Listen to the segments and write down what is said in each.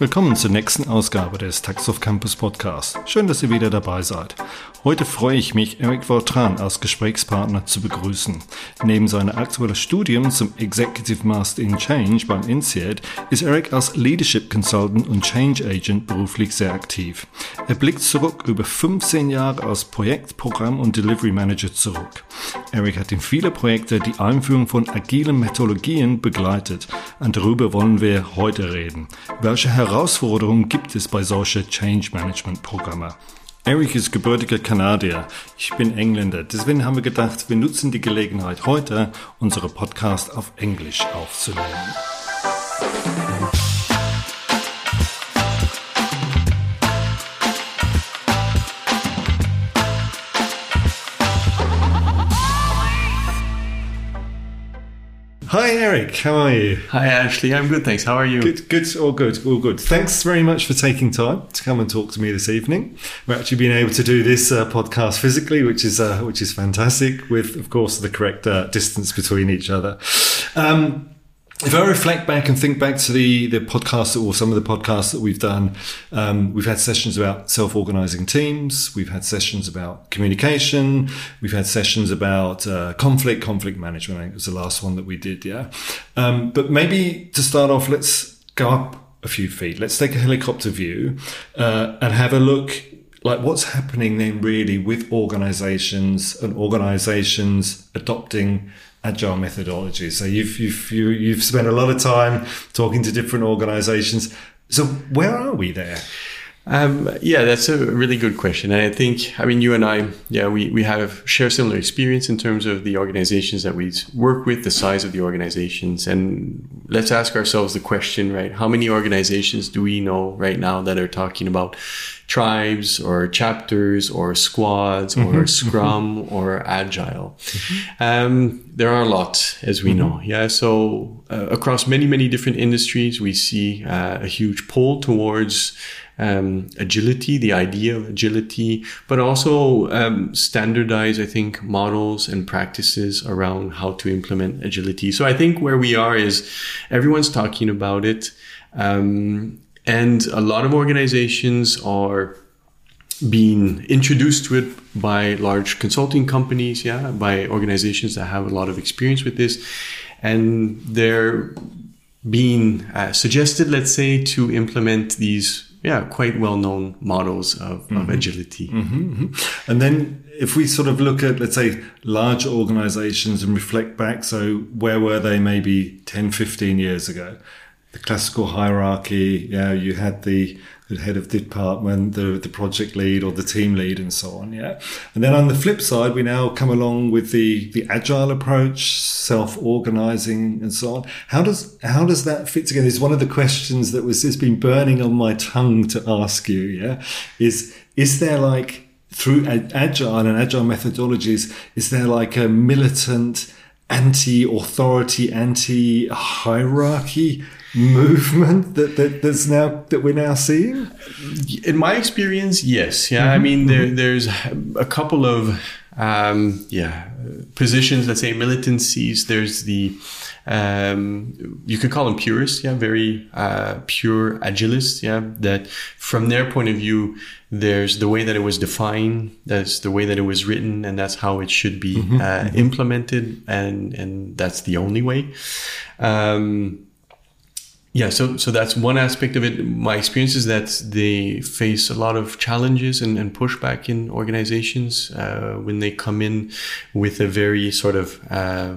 Willkommen zur nächsten Ausgabe des Tax of Campus Podcast. Schön, dass ihr wieder dabei seid. Heute freue ich mich, Eric Vautran als Gesprächspartner zu begrüßen. Neben seiner aktuellen Studium zum Executive Master in Change beim INSEAD ist Eric als Leadership Consultant und Change Agent beruflich sehr aktiv. Er blickt zurück über 15 Jahre als Projekt, Programm und Delivery Manager zurück. Eric hat in viele Projekte die Einführung von agilen Methodologien begleitet und darüber wollen wir heute reden. Welche Herausforderungen gibt es bei solchen Change Management Programmen? Eric ist gebürtiger Kanadier. Ich bin Engländer. Deswegen haben wir gedacht, wir nutzen die Gelegenheit heute, unsere Podcast auf Englisch aufzunehmen. Hi, Eric. How are you? Hi, Ashley. I'm good, thanks. How are you? Good, good, all good, all good. Thanks very much for taking time to come and talk to me this evening. We're actually being able to do this uh, podcast physically, which is uh, which is fantastic. With, of course, the correct uh, distance between each other. Um, if I reflect back and think back to the the podcasts or some of the podcasts that we've done, um, we've had sessions about self organizing teams. We've had sessions about communication. We've had sessions about uh, conflict, conflict management. I think was the last one that we did. Yeah, um, but maybe to start off, let's go up a few feet. Let's take a helicopter view uh, and have a look like what's happening then really with organizations and organizations adopting agile methodology. So you've you've you, have you have spent a lot of time talking to different organizations. So where are we there? Um, yeah, that's a really good question. And I think, I mean, you and I, yeah, we, we have share similar experience in terms of the organizations that we work with, the size of the organizations. And let's ask ourselves the question, right? How many organizations do we know right now that are talking about tribes or chapters or squads or mm-hmm. scrum mm-hmm. or agile? Mm-hmm. Um, there are a lot, as we mm-hmm. know. Yeah. So uh, across many, many different industries, we see uh, a huge pull towards um, agility, the idea of agility, but also um, standardize, I think, models and practices around how to implement agility. So I think where we are is everyone's talking about it. Um, and a lot of organizations are being introduced to it by large consulting companies, yeah, by organizations that have a lot of experience with this. And they're being uh, suggested, let's say, to implement these yeah, quite well known models of, mm-hmm. of agility. Mm-hmm, mm-hmm. And then if we sort of look at, let's say, large organizations and reflect back, so where were they maybe 10, 15 years ago? The classical hierarchy, yeah, you had the the head of the department, the, the project lead or the team lead and so on. Yeah. And then on the flip side, we now come along with the, the agile approach, self-organizing and so on. How does, how does that fit together? Is one of the questions that was, has been burning on my tongue to ask you. Yeah. Is, is there like through agile and agile methodologies, is there like a militant, anti-authority, anti-hierarchy movement that, that that's now that we're now seeing? In my experience, yes. Yeah, mm-hmm. I mean there mm-hmm. there's a couple of um, yeah positions. Let's say militancies. There's the um, you could call them purists, yeah, very uh, pure agilists, yeah. That from their point of view, there's the way that it was defined, that's the way that it was written, and that's how it should be mm-hmm, uh, mm-hmm. implemented, and and that's the only way. Um, yeah, so so that's one aspect of it. My experience is that they face a lot of challenges and, and pushback in organizations uh, when they come in with a very sort of uh,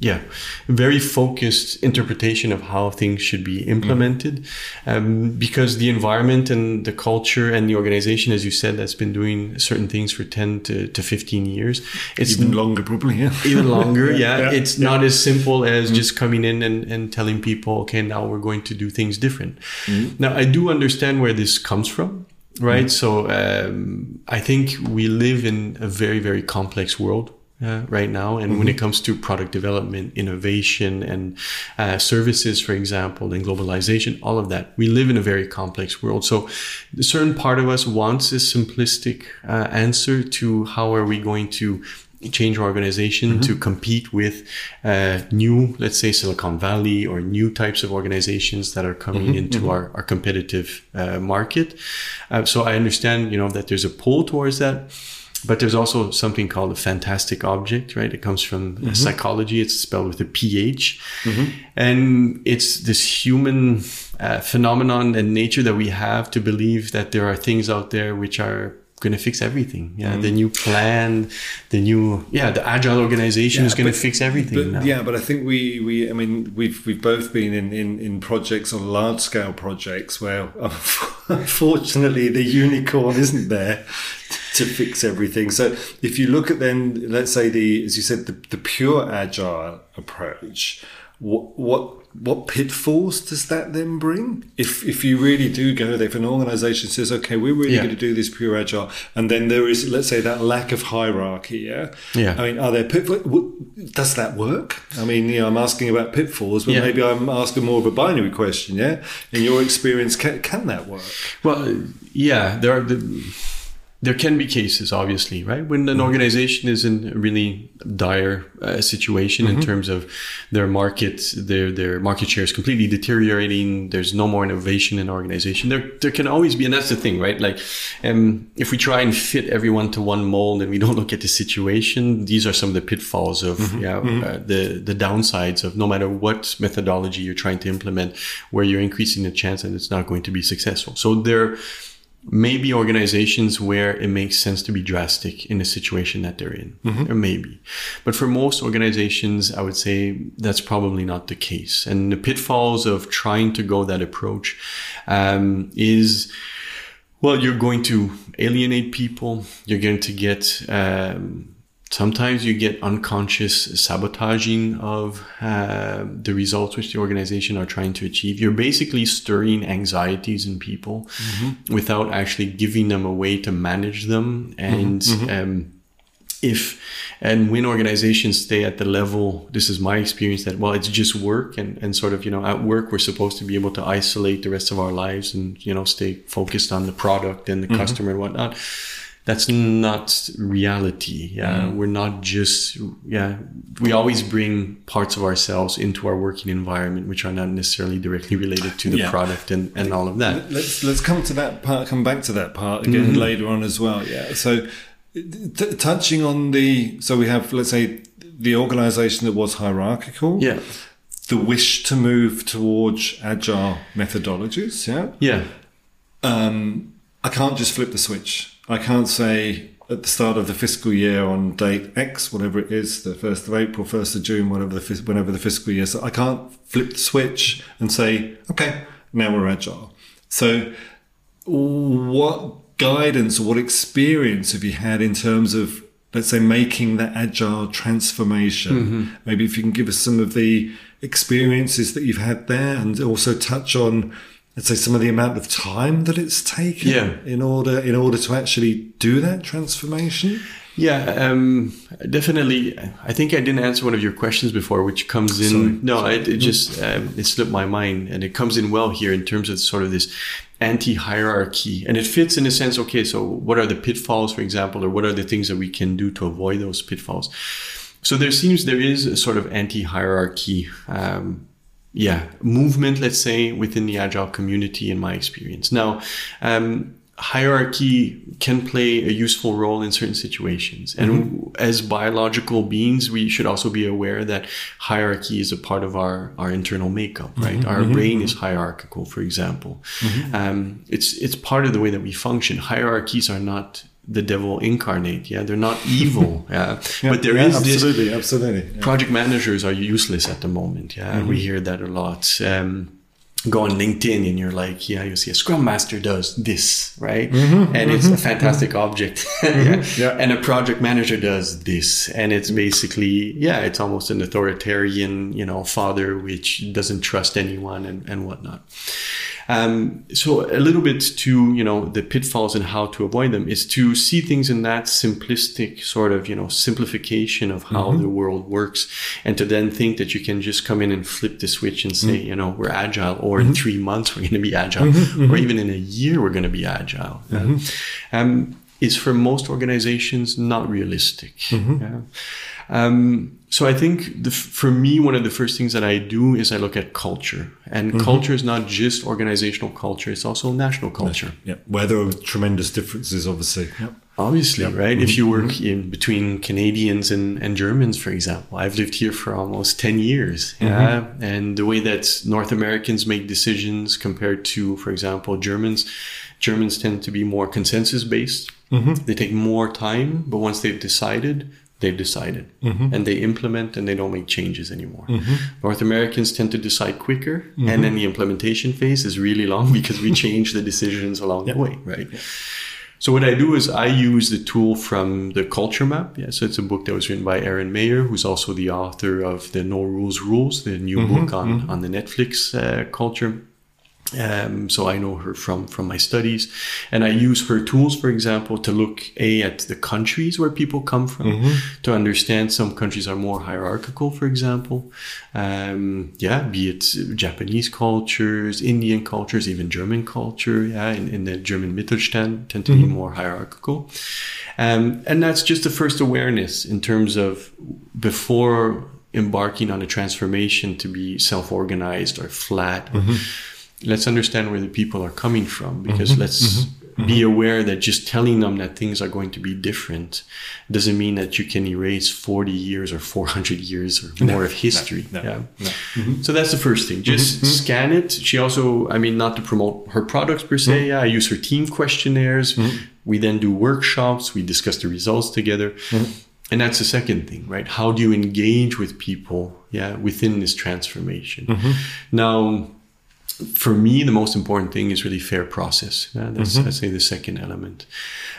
yeah, very focused interpretation of how things should be implemented. Mm. Um, because the environment and the culture and the organization, as you said, that's been doing certain things for 10 to, to 15 years. It's even longer, probably. Yeah. Even longer. yeah. yeah. It's yeah. not as simple as mm. just coming in and, and telling people, okay, now we're going to do things different. Mm. Now, I do understand where this comes from right? Mm. So um, I think we live in a very, very complex world uh, right now. And mm-hmm. when it comes to product development, innovation, and uh, services, for example, and globalization, all of that, we live in a very complex world. So, a certain part of us wants a simplistic uh, answer to how are we going to change our organization Mm-hmm. to compete with uh, new, let's say Silicon Valley or new types of organizations that are coming Mm-hmm. into our, our competitive uh, market. Uh, so I understand, you know, that there's a pull towards that. But there's also something called a fantastic object, right? It comes from uh, psychology. It's spelled with a PH. And it's this human uh, phenomenon and nature that we have to believe that there are things out there which are going to fix everything. Yeah. The new plan, the new, yeah, the agile organization is going to fix everything But, yeah, but I think we, we I mean we've we've both been in, in, in projects on large scale projects where unfortunately the unicorn isn't there to fix everything. So if you look at then let's say the as you said the, the pure agile approach, what what what pitfalls does that then bring? If if you really do go there, if an organization says, okay, we're really Yeah. going to do this pure agile, and then there is, let's say, that lack of hierarchy, yeah, Yeah. I mean, are there pitfalls? Does that work? I mean, you know, I'm asking about pitfalls, but Yeah. maybe I'm asking more of a binary question. Yeah, in your experience, can, can that work? Well, yeah, there are the, there can be cases, obviously, right? When an organization is in a really dire uh, situation in terms of their market, their their market share is completely deteriorating. There's no more innovation in the organization. There there can always be, and that's the thing, right? Like, um, if we try and fit everyone to one mold and we don't look at the situation, these are some of the pitfalls of yeah Uh, the the downsides of no matter what methodology you're trying to implement, where you're increasing the chance that it's not going to be successful. So there maybe organizations where it makes sense to be drastic in the situation that they're in. There may be. But for most organizations, I would say that's probably not the case. And the pitfalls of trying to go that approach um, is well, you're going to alienate people. You're going to get, um, sometimes you get unconscious sabotaging of uh, the results which the organization are trying to achieve. You're basically stirring anxieties in people without actually giving them a way to manage them. And, um, if and when organizations stay at the level this is my experience that well it's just work and, and sort of you know at work we're supposed to be able to isolate the rest of our lives and you know stay focused on the product and the customer and whatnot that's not reality yeah we're not just yeah we always bring parts of ourselves into our working environment which are not necessarily directly related to the Yeah. product and, and all of that Let's let's come to that part. Come back to that part again later on as well. Yeah. So, t- touching on the so we have let's say the organisation that was hierarchical. yeah The wish to move towards agile methodologies. Yeah. yeah um, I can't just flip the switch. I can't say at the start of the fiscal year on date X, whatever it is, the first of April, first of June, whatever the whenever the fiscal year. So I can't flip the switch and say, okay, now we're agile. So, what guidance or what experience have you had in terms of, let's say, making that agile transformation? Mm-hmm. Maybe if you can give us some of the experiences that you've had there, and also touch on let's say some of the amount of time that it's taken Yeah. in order in order to actually do that transformation Yeah, um, definitely. I think I didn't answer one of your questions before, which comes in. Sorry. No, it, it just um, it slipped my mind, and it comes in well here in terms of sort of this anti-hierarchy, and it fits in a sense. Okay, so what are the pitfalls, for example, or what are the things that we can do to avoid those pitfalls? So there seems there is a sort of anti-hierarchy. Um, yeah, movement, let's say, within the agile community, in my experience. Now, um, hierarchy can play a useful role in certain situations. And mm-hmm. as biological beings, we should also be aware that hierarchy is a part of our, our internal makeup, mm-hmm, right? Our mm-hmm, brain is hierarchical, for example. Um, it's, it's part of the way that we function. Hierarchies are not the devil incarnate. Yeah. They're not evil. yeah. But there is this absolutely absolutely yeah. project managers are useless at the moment. Yeah, we mm-hmm. hear that a lot. Um, go on LinkedIn and you're like, yeah, you see a Scrum Master does this, right? Mm-hmm, and it's a mm-hmm, fantastic object. yeah. Yeah. And a project manager does this, and it's basically, yeah, it's almost an authoritarian, you know, father which doesn't trust anyone and and whatnot. Um, so a little bit to you know the pitfalls and how to avoid them is to see things in that simplistic sort of you know simplification of how mm-hmm. the world works, and to then think that you can just come in and flip the switch and say mm-hmm. you know we're agile, or in mm-hmm. three months we're going to be agile, or even in a year we're going to be agile. Uh, um, is for most organizations not realistic. Yeah. Um, so I think the, for me, one of the first things that I do is I look at culture, and mm-hmm. culture is not just organizational culture; it's also national culture. Yeah, where there are tremendous differences, obviously. Yep. Obviously, right? If you mm-hmm. work mm-hmm. in between Canadians and, and Germans, for example, I've lived here for almost 10 years. Yeah. And the way that North Americans make decisions compared to, for example, Germans, Germans tend to be more consensus based. They take more time, but once they've decided, they've decided mm-hmm. and they implement and they don't make changes anymore. Mm-hmm. North Americans tend to decide quicker and mm-hmm. then the implementation phase is really long because we change the decisions along the way, right? So what I do is I use the tool from the Culture Map. Yeah, so it's a book that was written by Erin Meyer, who's also the author of the No Rules Rules, the new book on on the Netflix uh, culture. Um, so I know her from from my studies, and I use her tools, for example, to look a at the countries where people come from, to understand some countries are more hierarchical, for example. Um, yeah, be it Japanese cultures, Indian cultures, even German culture. Yeah, in, in the German Mittelstand tend to be more hierarchical, um, and that's just the first awareness in terms of before embarking on a transformation to be self-organized or flat. Let's understand where the people are coming from because mm-hmm. let's mm-hmm. be mm-hmm. aware that just telling them that things are going to be different doesn't mean that you can erase 40 years or 400 years or more of history. no, yeah. no. So that's the first thing. Just scan it. She also, I mean, not to promote her products per se. Yeah, I use her team questionnaires. We then do workshops. We discuss the results together. And that's the second thing, right? How do you engage with people? Yeah, within this transformation. Now, for me, the most important thing is really fair process. Yeah, that's I'd say the second element.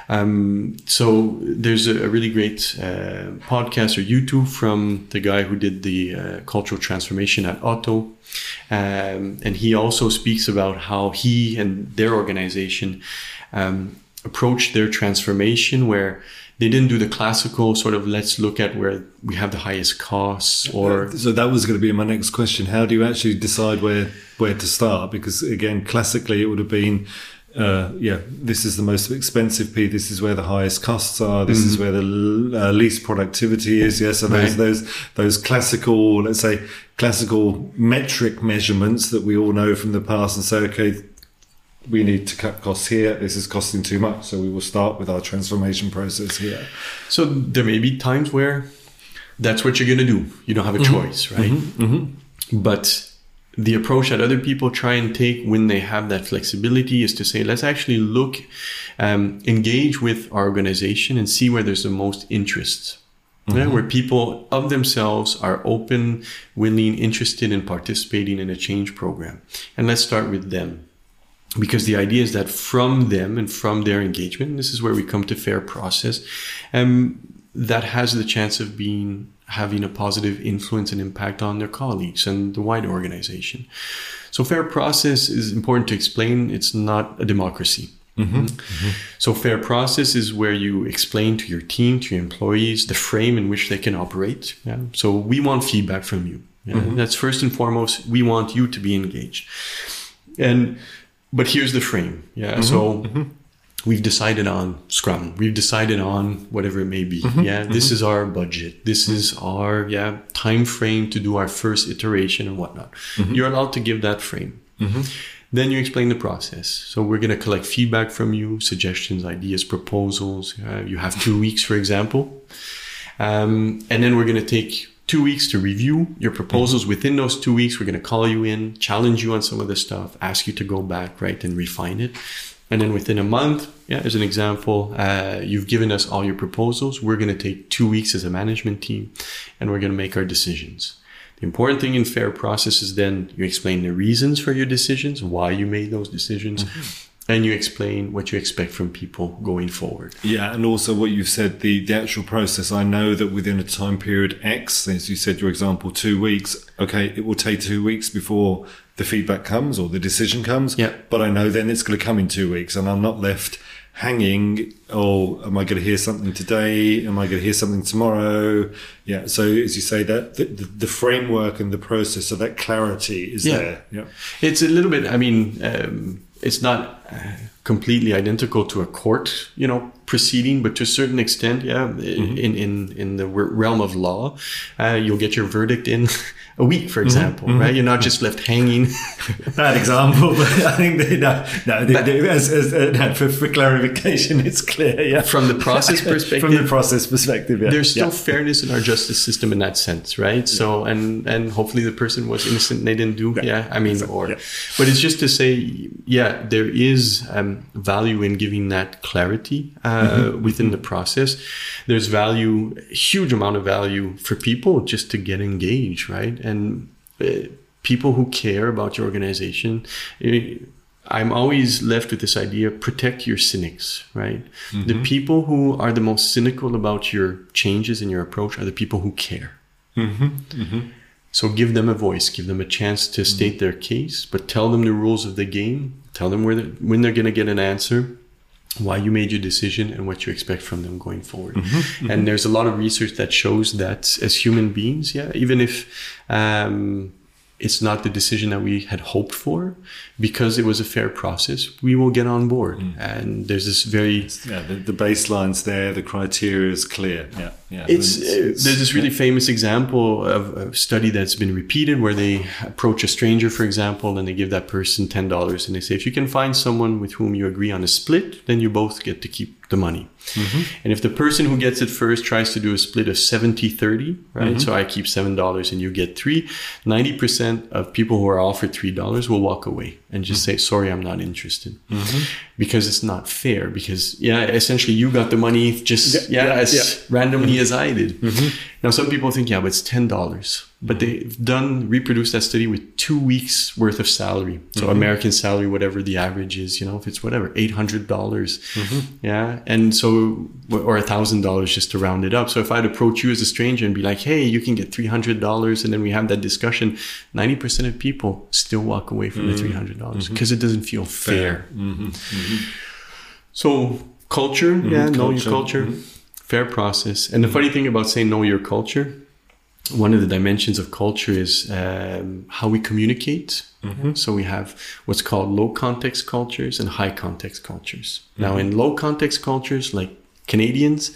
Um, so there's a, a really great uh, podcast or YouTube from the guy who did the uh, cultural transformation at Otto, um, and he also speaks about how he and their organization um, approached their transformation where they didn't do the classical sort of let's look at where we have the highest costs or So that was going to be my next question. How do you actually decide where where to start? Because again, classically, it would have been. Uh, yeah, this is the most expensive piece. This is where the highest costs are. This is where the l- uh, least productivity is. Yes, so those Mm-hmm. Right. those those classical, let's say, classical metric measurements that we all know from the past, and say, okay, we need to cut costs here. This is costing too much, so we will start with our transformation process here. So there may be times where that's what you're going to do. You don't have a mm-hmm. choice, right? Mm-hmm. Mm-hmm. But the approach that other people try and take when they have that flexibility is to say, let's actually look, um, engage with our organization and see where there's the most interest. Yeah, where people of themselves are open, willing, interested in participating in a change program. And let's start with them because the idea is that from them and from their engagement, this is where we come to fair process, um, that has the chance of being having a positive influence and impact on their colleagues and the wider organization. So fair process is important to explain. It's not a democracy. Mm-hmm. Mm-hmm. Mm-hmm. So fair process is where you explain to your team, to your employees, the frame in which they can operate. Yeah? So we want feedback from you. Yeah? That's first and foremost. We want you to be engaged. And but here's the frame. Yeah. Mm-hmm. So mm-hmm. we've decided on Scrum. We've decided on whatever it may be. Mm-hmm. Yeah. This is our budget. This is our yeah time frame to do our first iteration and whatnot. You're allowed to give that frame. Then you explain the process. So we're going to collect feedback from you, suggestions, ideas, proposals. Uh, you have two weeks, for example. Um, and then we're going to take two weeks to review your proposals. Within those two weeks, we're going to call you in, challenge you on some of the stuff, ask you to go back, right, and refine it. And then within a month, yeah, as an example, uh, you've given us all your proposals. We're going to take two weeks as a management team and we're going to make our decisions. The important thing in fair process is then you explain the reasons for your decisions, why you made those decisions, and you explain what you expect from people going forward. Yeah, and also what you've said, the, the actual process. I know that within a time period X, as you said, your example, two weeks, okay, it will take two weeks before the feedback comes or the decision comes. Yeah. But I know then it's going to come in two weeks and I'm not left hanging. Oh, am I going to hear something today? Am I going to hear something tomorrow? Yeah. So as you say that the, the, the framework and the process, so that clarity is Yeah. there. Yeah. It's a little bit, I mean, um, it's not completely identical to a court, you know, proceeding, but to a certain extent, yeah, mm-hmm. in in in the realm of law, uh, you'll get your verdict in a week, for mm-hmm. example, mm-hmm. right? You're not just left hanging. Bad example, but I think they, no, no, they, they, as, as, uh, no for, for, clarification, it's clear. Yeah, from the process perspective. from the process perspective, yeah. there's still yeah. fairness in our justice system in that sense, right? Yeah. So, and and hopefully the person was innocent and they didn't do. Yeah, yeah I mean, or, but it's just to say, yeah, there is um, value in giving that clarity uh, mm-hmm. within the process. There's value, huge amount of value for people just to get engaged, right? and uh, people who care about your organization uh, i'm always left with this idea protect your cynics right mm-hmm. the people who are the most cynical about your changes in your approach are the people who care mm-hmm. Mm-hmm. so give them a voice give them a chance to state mm-hmm. their case but tell them the rules of the game tell them where they're, when they're going to get an answer why you made your decision and what you expect from them going forward. Mm-hmm, mm-hmm. And there's a lot of research that shows that as human beings, yeah, even if um, it's not the decision that we had hoped for because it was a fair process we will get on board mm. and there's this very yeah the, the, baseline's there the criteria is clear yeah yeah it's, it's, it's there's this really yeah. famous example of a study that's been repeated where they approach a stranger for example and they give that person $10 and they say if you can find someone with whom you agree on a split then you both get to keep the money Mm-hmm. And if the person who gets it first tries to do a split of 70 30, right? Mm-hmm. So I keep $7 and you get three, 90% of people who are offered $3 will walk away and just mm-hmm. say, sorry, I'm not interested mm-hmm. because it's not fair. Because, yeah, essentially you got the money just, yeah, yeah, as yeah. randomly mm-hmm. as I did. Now, some people think, yeah, but it's $10 but they've done reproduced that study with two weeks worth of salary so mm-hmm. american salary whatever the average is you know if it's whatever $800 mm-hmm. yeah and so or a thousand dollars just to round it up so if i'd approach you as a stranger and be like hey you can get $300 and then we have that discussion 90% of people still walk away from mm-hmm. the $300 because mm-hmm. it doesn't feel fair, fair. Mm-hmm. Mm-hmm. so culture yeah culture. know your culture fair process and the funny thing about saying know your culture one of the dimensions of culture is um, how we communicate. Mm-hmm. So we have what's called low context cultures and high context cultures. Mm-hmm. Now, in low context cultures, like Canadians,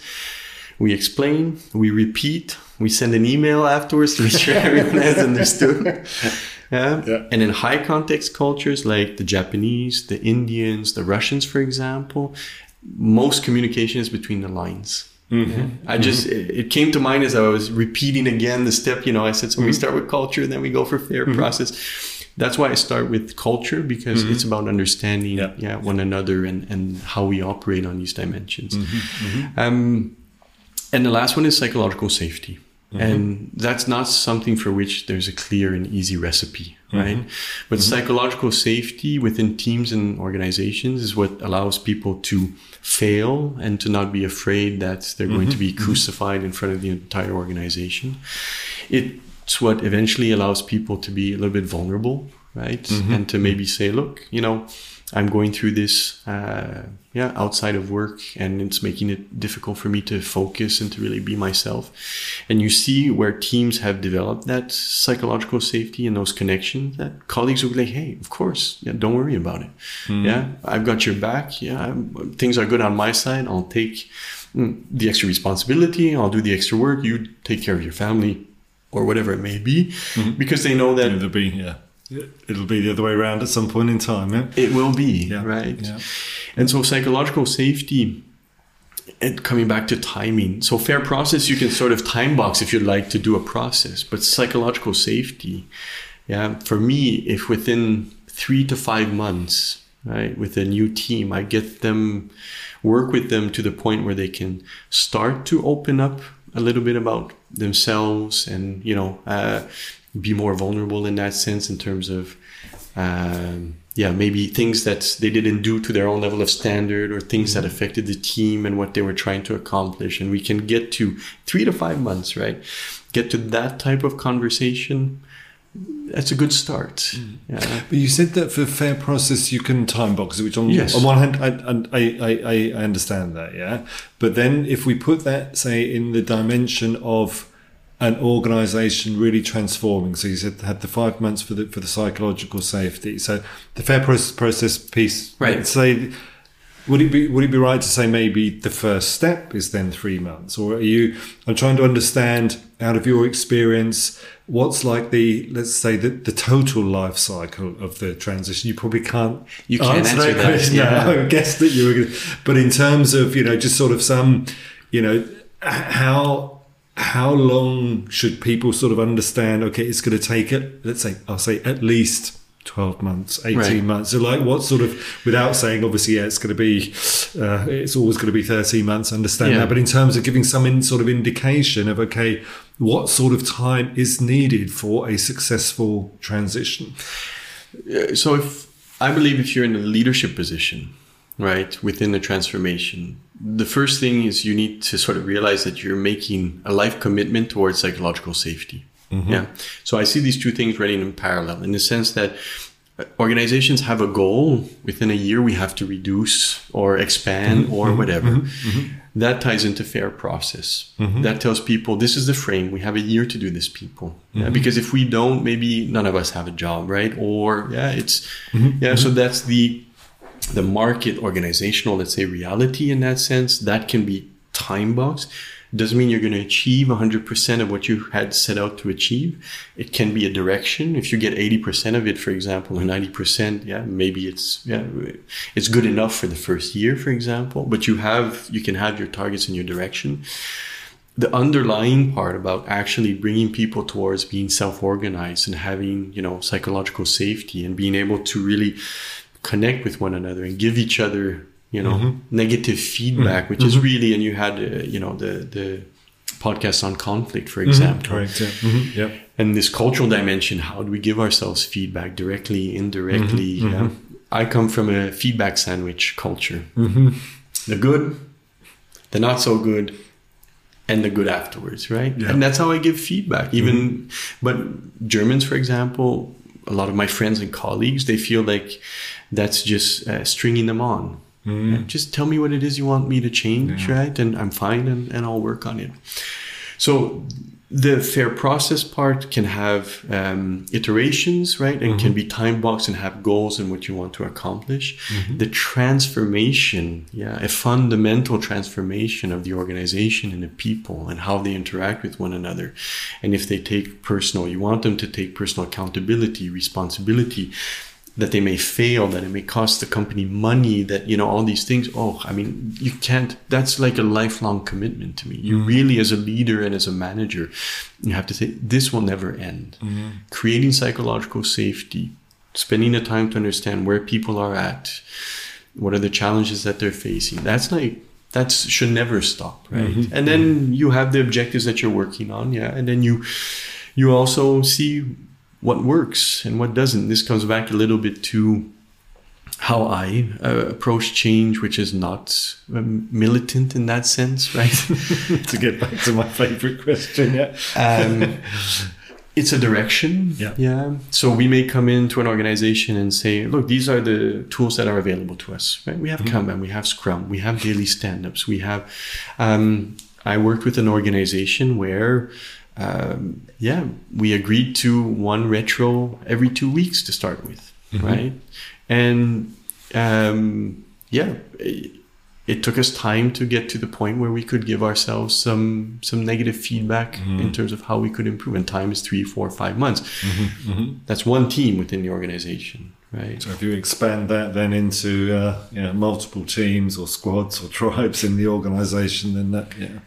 we explain, we repeat, we send an email afterwards to make sure everyone has understood. Yeah? yeah. And in high context cultures like the Japanese, the Indians, the Russians, for example, most communication is between the lines. Mm-hmm. I just mm-hmm. it, came to mind as I was repeating again the step. You know, I said so. Mm-hmm. We start with culture, and then we go for fair mm-hmm. process. That's why I start with culture because mm-hmm. it's about understanding yeah. yeah. one another and and how we operate on these dimensions. Mm-hmm. Um, and the last one is psychological safety. And that's not something for which there's a clear and easy recipe, right? But psychological safety within teams and organizations is what allows people to fail and to not be afraid that they're mm-hmm. going to be mm-hmm. crucified in front of the entire organization. It's what eventually allows people to be a little bit vulnerable, right? Mm-hmm. And to maybe say, look, you know, I'm going through this, uh, yeah, outside of work, and it's making it difficult for me to focus and to really be myself. And you see where teams have developed that psychological safety and those connections. That colleagues will be like, "Hey, of course, yeah, don't worry about it. Mm. Yeah, I've got your back. Yeah, I'm, things are good on my side. I'll take mm, the extra responsibility. I'll do the extra work. You take care of your family." Or whatever it may be, mm-hmm. because they know that yeah, be, yeah it'll be the other way around at some point in time. Yeah? It will be, yeah. right? Yeah. And so psychological safety, and coming back to timing. So fair process, you can sort of time box if you'd like to do a process, but psychological safety, yeah, for me, if within three to five months, right, with a new team, I get them, work with them to the point where they can start to open up a little bit about themselves and, you know, uh, be more vulnerable in that sense in terms of um, yeah maybe things that they didn't do to their own level of standard or things that affected the team and what they were trying to accomplish. And we can get to three to five months right? Get to that type of conversation that's a good start. Mm. Yeah. But you said that for fair process you can time box it, which on, yes. on one hand I, I, I, I understand that, yeah. But then if we put that say in the dimension of an organization really transforming. So you said had the five months for the for the psychological safety. So the fair process, process piece, right? Say would it be would it be right to say maybe the first step is then three months, or are you? I'm trying to understand out of your experience what's like the let's say the, the total life cycle of the transition. You probably can't you can't answer, answer that, question. Yeah. No, I guess that you were, gonna, but in terms of you know just sort of some you know how how long should people sort of understand? Okay, it's going to take it. Let's say I'll say at least 12 months 18 right. months so like what sort of without saying obviously yeah it's going to be uh, it's always going to be 13 months understand yeah. that but in terms of giving some in, sort of indication of okay what sort of time is needed for a successful transition so if i believe if you're in a leadership position right within the transformation the first thing is you need to sort of realize that you're making a life commitment towards psychological safety Mm-hmm. Yeah. So I see these two things running in parallel in the sense that organizations have a goal within a year we have to reduce or expand mm-hmm. or mm-hmm. whatever. Mm-hmm. mm-hmm. That ties into fair process. Mm-hmm. That tells people this is the frame. We have a year to do this, people. Yeah, because if we don't, maybe none of us have a job, right? Or yeah, it's yeah. So that's the the market organizational, let's say, reality in that sense. That can be time boxed doesn't mean you're going to achieve 100% of what you had set out to achieve. It can be a direction. If you get 80% of it, for example, or 90%, yeah, maybe it's, yeah, it's good enough for the first year, for example, but you have, you can have your targets in your direction. The underlying part about actually bringing people towards being self-organized and having, you know, psychological safety and being able to really connect with one another and give each other you know mm-hmm. negative feedback mm-hmm. which is mm-hmm. really and you had uh, you know the the podcast on conflict for mm-hmm. example correct yeah. Mm-hmm. yeah and this cultural dimension how do we give ourselves feedback directly indirectly yeah i come from a feedback sandwich culture the good the not so good and the good afterwards right yeah. and that's how i give feedback even but germans for example a lot of my friends and colleagues they feel like that's just uh, stringing them on Mm. Just tell me what it is you want me to change, yeah. right? And I'm fine and, and I'll work on it. So the fair process part can have um, iterations, right? And mm-hmm. can be time boxed and have goals and what you want to accomplish. Mm-hmm. The transformation, yeah, a fundamental transformation of the organization and the people and how they interact with one another. And if they take personal, you want them to take personal accountability, responsibility that they may fail, that it may cost the company money, that, you know, all these things. Oh, I mean, you can't, that's like a lifelong commitment to me. You mm-hmm. really, as a leader and as a manager, you have to say, this will never end. Mm-hmm. Creating psychological safety, spending the time to understand where people are at, what are the challenges that they're facing. That's like, that should never stop, right? Mm-hmm. And then mm-hmm. you have the objectives that you're working on, yeah. And then you, you also see what works and what doesn't. This comes back a little bit to how I uh, approach change, which is not um, militant in that sense, right? to get back to my favorite question, yeah. um, it's a direction. Yeah. Yeah. So we may come into an organization and say, look, these are the tools that are available to us. Right? We have mm-hmm. Kanban, we have Scrum, we have daily stand-ups, we have. Um, I worked with an organization where um, yeah, we agreed to one retro every two weeks to start with, mm-hmm. right? And um, yeah, it, it, took us time to get to the point where we could give ourselves some some negative feedback mm-hmm. in terms of how we could improve. And time is three, four, five months. Mm-hmm. mm-hmm. That's one team within the organization. Right. So if you expand that then into uh, you know, multiple teams or squads or tribes in the organization, then that yeah,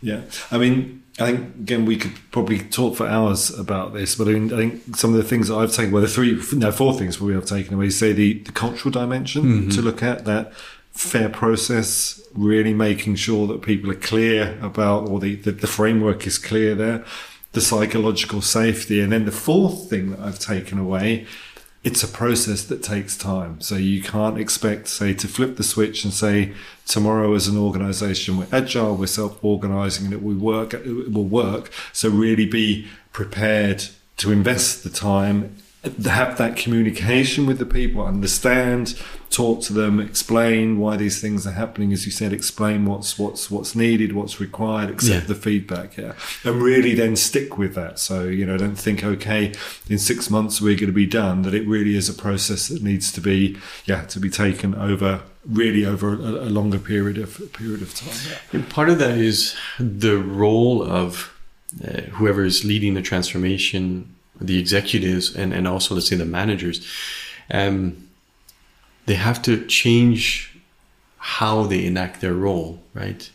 yeah. I mean, I think again we could probably talk for hours about this, but I, mean, I think some of the things that I've taken, well, the three, no, four things we have taken away. Say the, the cultural dimension mm-hmm. to look at that fair process, really making sure that people are clear about, or the, the, the framework is clear there, the psychological safety, and then the fourth thing that I've taken away it's a process that takes time. So you can't expect, say, to flip the switch and say, tomorrow as an organization, we're agile, we're self-organizing, and it will work, it will work. So really be prepared to invest the time, have that communication with the people, understand, talk to them, explain why these things are happening, as you said, explain what's what's what's needed, what's required, accept Yeah. the feedback, yeah, and really then stick with that. So you know, don't think okay, in six months we're going to be done. That it really is a process that needs to be yeah to be taken over really over a, a longer period of period of time. Yeah. And part of that is the role of uh, whoever is leading the transformation, the executives, and, and also, let's say, the managers. Um, they have to change how they enact their role, right?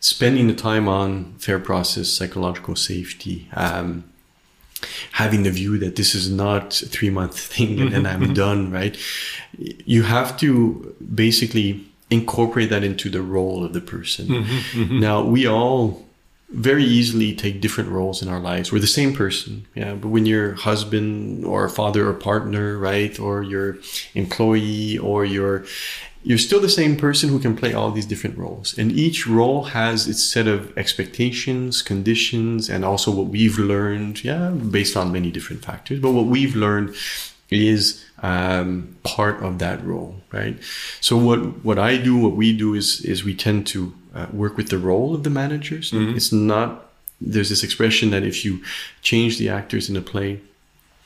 Spending the time on fair process, psychological safety, um, having the view that this is not a three month thing and, and I'm done, right? You have to basically incorporate that into the role of the person. Now, we all very easily take different roles in our lives. We're the same person, yeah. But when you're husband or father or partner, right, or your employee or your you're still the same person who can play all these different roles. And each role has its set of expectations, conditions, and also what we've learned, yeah, based on many different factors. But what we've learned is um, part of that role, right? So what what I do, what we do is is we tend to uh, work with the role of the managers. Mm-hmm. It's not there's this expression that if you change the actors in a play,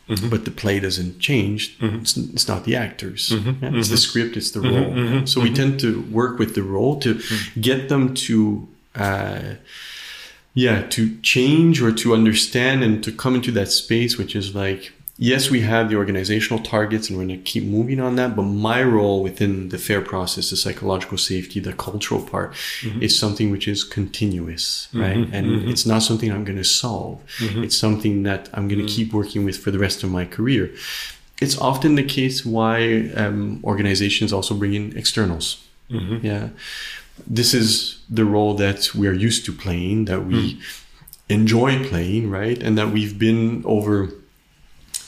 mm-hmm. but the play doesn't change, mm-hmm. it's, it's not the actors. Yeah, It's the script, it's the role. So we tend to work with the role to get them to. Uh, yeah to change or to understand and to come into that space which is like yes we have the organizational targets and we're going to keep moving on that but my role within the fair process the psychological safety the cultural part mm-hmm. is something which is continuous mm-hmm. right? Mm-hmm. And it's not something i'm going to solve it's something that i'm going to keep working with for the rest of my career. It's often the case why um, organizations also bring in externals. Yeah. This is the role that we're used to playing, that we mm. enjoy playing, right? And that we've been over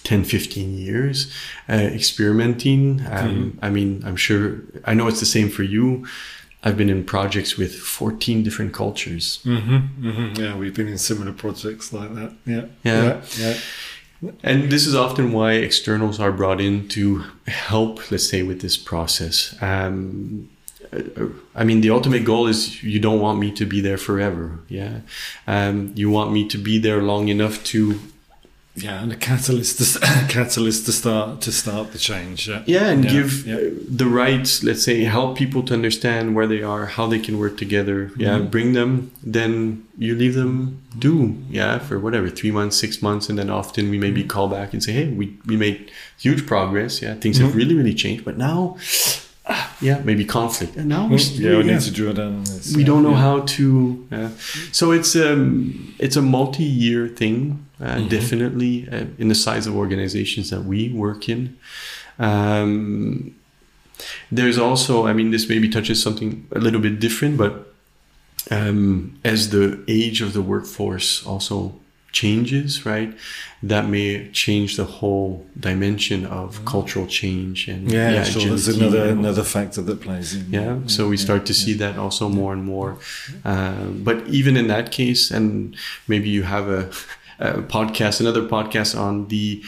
10, 15 years uh, experimenting. Um, I mean, I'm sure, I know it's the same for you. I've been in projects with 14 different cultures. Mm-hmm, mm-hmm. Yeah, we've been in similar projects like that. Yeah, Yeah. yeah. And this is often why externals are brought in to help, let's say, with this process. Um, uh, I mean, the ultimate goal is you don't want me to be there forever. Yeah. Um, you want me to be there long enough to, yeah, and a catalyst, to, catalyst to start to start the change. Yeah, yeah, and give yeah. the right, let's say, help people to understand where they are, how they can work together. Yeah. Bring them, then you leave them do, yeah, for whatever, three months, six months. And then often we maybe call back and say, hey, we, we made huge progress. Yeah. Things have really, really changed. But now, ah, yeah, maybe conflict. And now we're yeah, we need to drill down on this. we yeah, don't know yeah. how to uh, so it's um it's a multi-year thing uh, definitely uh, in the size of organizations that we work in. Um there's also i mean this maybe touches something a little bit different but um as the age of the workforce also changes right that may change the whole dimension of cultural change and Yeah, sure. There's another another factor that plays in. yeah so we start to see that also more and more. Uh, but even in that case and maybe you have a, a podcast another podcast on the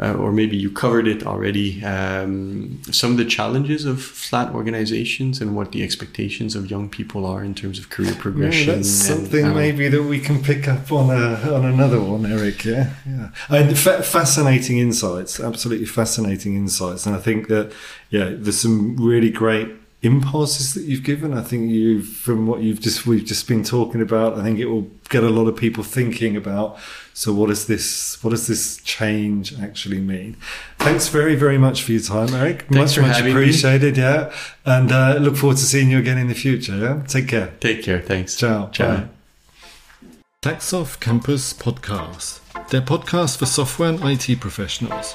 uh, or maybe you covered it already um, some of the challenges of flat organizations and what the expectations of young people are in terms of career Yeah, progression that's and, something maybe that we can pick up on a, on another one, Eric. Yeah, yeah. And fa- fascinating insights, absolutely fascinating insights. And I think that yeah, there's some really great impulses that you've given. I think you, from what you've just we've just been talking about, I think it will get a lot of people thinking about. So what does this what does this change actually mean? Thanks very very much for your time, Eric. Thanks much for much having me. appreciated. Yeah, and uh, look forward to seeing you again in the future. Yeah, take care. take care thanks Ciao. Ciao. Bye. Taktsoft Campus Podcast. Der Podcast für Software- und IT-Professionals.